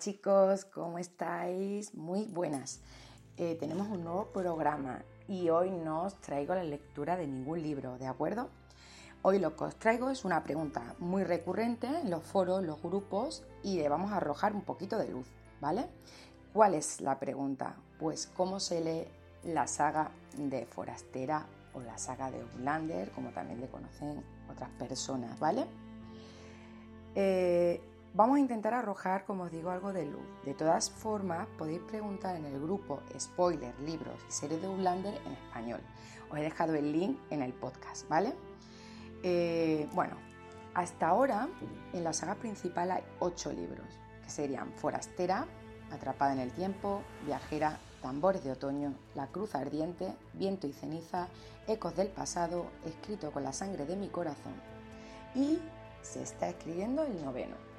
chicos, ¿cómo estáis? Muy buenas. Eh, tenemos un nuevo programa y hoy no os traigo la lectura de ningún libro, ¿de acuerdo? Hoy lo que os traigo es una pregunta muy recurrente en los foros, los grupos y le vamos a arrojar un poquito de luz, ¿vale? ¿Cuál es la pregunta? Pues cómo se lee la saga de Forastera o la saga de Outlander, como también le conocen otras personas, ¿vale? Eh, Vamos a intentar arrojar, como os digo, algo de luz. De todas formas, podéis preguntar en el grupo Spoiler, Libros y Series de Outlander en español. Os he dejado el link en el podcast, ¿vale? Eh, bueno, hasta ahora en la saga principal hay ocho libros, que serían Forastera, Atrapada en el Tiempo, Viajera, Tambores de Otoño, La Cruz Ardiente, Viento y Ceniza, Ecos del Pasado, Escrito con la Sangre de mi Corazón. Y se está escribiendo el noveno.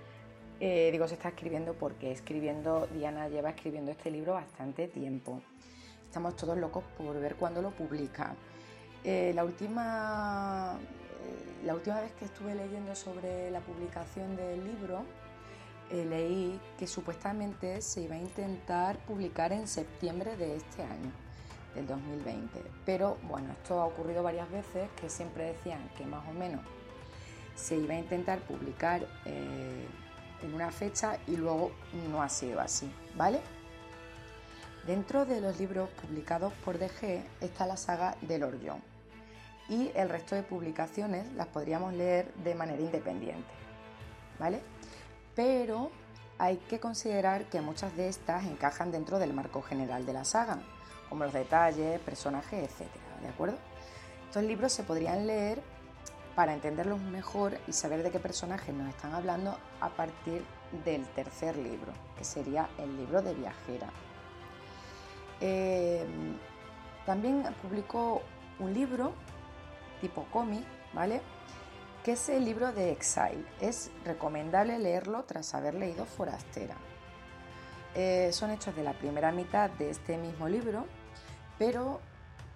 Eh, digo, se está escribiendo porque escribiendo, Diana lleva escribiendo este libro bastante tiempo. Estamos todos locos por ver cuándo lo publica. Eh, la, última, eh, la última vez que estuve leyendo sobre la publicación del libro, leí que supuestamente se iba a intentar publicar en septiembre de este año, del 2020. Pero bueno, esto ha ocurrido varias veces, que siempre decían que más o menos se iba a intentar publicar en una fecha y luego no ha sido así, ¿vale? Dentro de los libros publicados por DG está la saga del Orllón y el resto de publicaciones las podríamos leer de manera independiente, ¿vale? Pero hay que considerar que muchas de estas encajan dentro del marco general de la saga, como los detalles, personajes, etc. ¿De acuerdo? Estos libros se podrían leer para entenderlos mejor y saber de qué personajes nos están hablando a partir del tercer libro, que sería el libro de viajera. Eh, también publicó un libro tipo cómic, ¿vale? Que es el libro de Exile. Es recomendable leerlo tras haber leído Forastera. Eh, son hechos de la primera mitad de este mismo libro, pero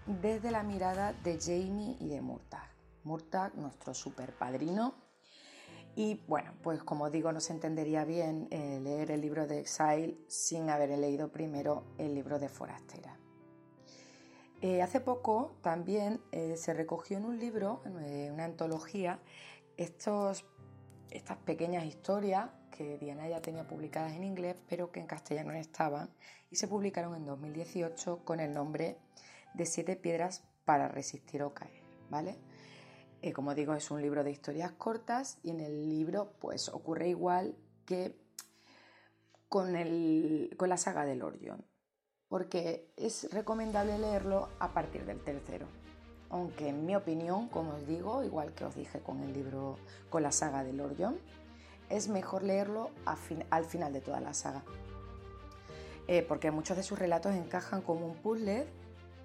desde la mirada de Jamie y de Murtagh. Murtagh, nuestro super padrino. Y bueno, pues como digo, no se entendería bien eh, leer el libro de Exile sin haber leído primero el libro de Forastera. Eh, hace poco también eh, se recogió en un libro, en una antología, estos, estas pequeñas historias que Diana ya tenía publicadas en inglés, pero que en castellano no estaban, y se publicaron en 2018 con el nombre de Siete piedras para resistir o caer, ¿vale? Eh, como digo, es un libro de historias cortas y en el libro pues ocurre igual que con, el, con la saga de Lord John, porque es recomendable leerlo a partir del tercero. Aunque en mi opinión, como os digo, igual que os dije con el libro, con la saga de Lord John, es mejor leerlo al final de toda la saga. Eh, porque muchos de sus relatos encajan como un puzzle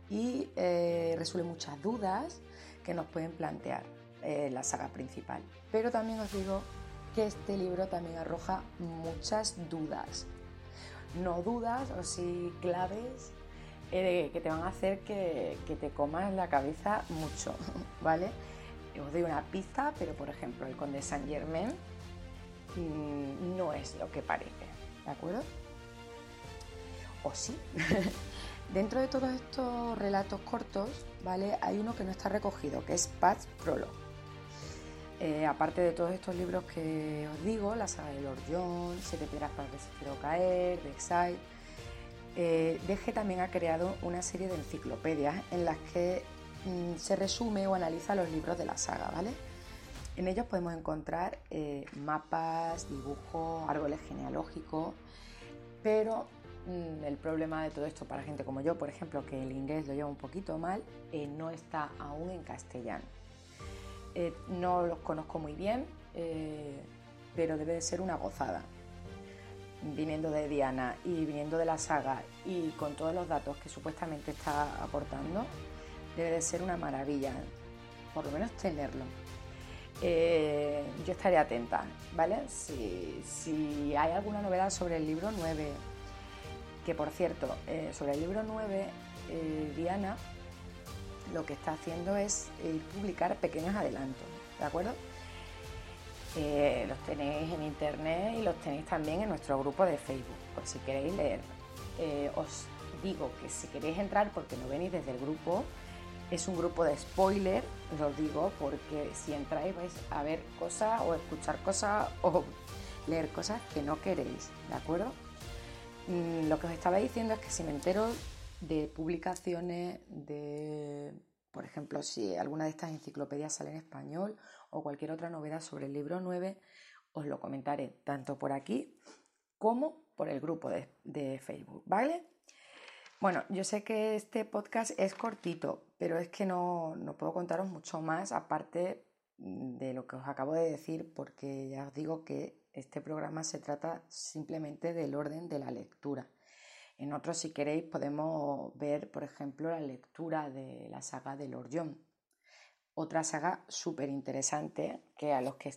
y eh, resuelven muchas dudas que nos pueden plantear eh, la saga principal. Pero también os digo que este libro también arroja muchas dudas. No dudas o sí claves eh, que te van a hacer que, te comas la cabeza mucho, ¿vale? Os doy una pista, pero por ejemplo el conde Saint Germain mm, no es lo que parece, ¿de acuerdo? O sí. Dentro de todos estos relatos cortos, ¿vale? Hay uno que no está recogido, que es Paz Prologue. Eh, aparte de todos estos libros que os digo, la saga de Lord John, Siete piedras para resistir o caer, de Exile, eh, también ha creado una serie de enciclopedias en las que mm, se resume o analiza los libros de la saga, ¿vale? En ellos podemos encontrar eh, mapas, dibujos, árboles genealógicos, pero el problema de todo esto para gente como yo, por ejemplo, que el inglés lo lleva un poquito mal, eh, no está aún en castellano. Eh, no los conozco muy bien, eh, pero debe de ser una gozada. Viniendo de Diana y viniendo de la saga y con todos los datos que supuestamente está aportando, debe de ser una maravilla, por lo menos tenerlo. yo estaré atenta, ¿vale? Si, si hay alguna novedad sobre el libro 9 que por cierto, eh, sobre el libro 9, eh, Diana lo que está haciendo es eh, publicar pequeños adelantos, ¿de acuerdo? Eh, los tenéis en internet y los tenéis también en nuestro grupo de Facebook, por si queréis leer. Os digo que si queréis entrar porque no venís desde el grupo, es un grupo de spoiler, os digo, porque si entráis vais a ver cosas o escuchar cosas o leer cosas que no queréis, ¿de acuerdo? Mm, lo que os estaba diciendo es que si me entero de publicaciones de, por ejemplo, si alguna de estas enciclopedias sale en español o cualquier otra novedad sobre el libro 9, os lo comentaré tanto por aquí como por el grupo de, de Facebook, ¿vale? Bueno, yo sé que este podcast es cortito, pero es que no, no, puedo contaros mucho más aparte de lo que os acabo de decir, porque ya os digo que este programa se trata simplemente del orden de la lectura. En otros, si queréis, podemos ver, por ejemplo, la lectura de la saga de Lord John. Otra saga súper interesante que a los que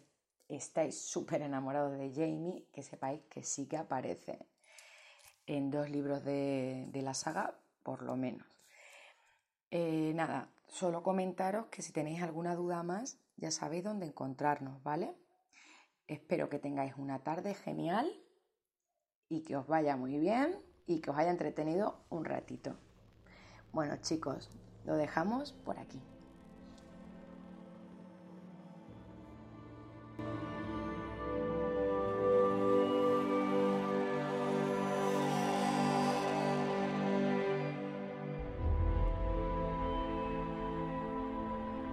estáis súper enamorados de Jamie, que sepáis que sí que aparece en dos libros de, la saga, por lo menos. Eh, nada, solo comentaros que si tenéis alguna duda más, ya sabéis dónde encontrarnos, ¿vale? Espero que tengáis una tarde genial y que os vaya muy bien y que os haya entretenido un ratito. Bueno chicos, lo dejamos por aquí.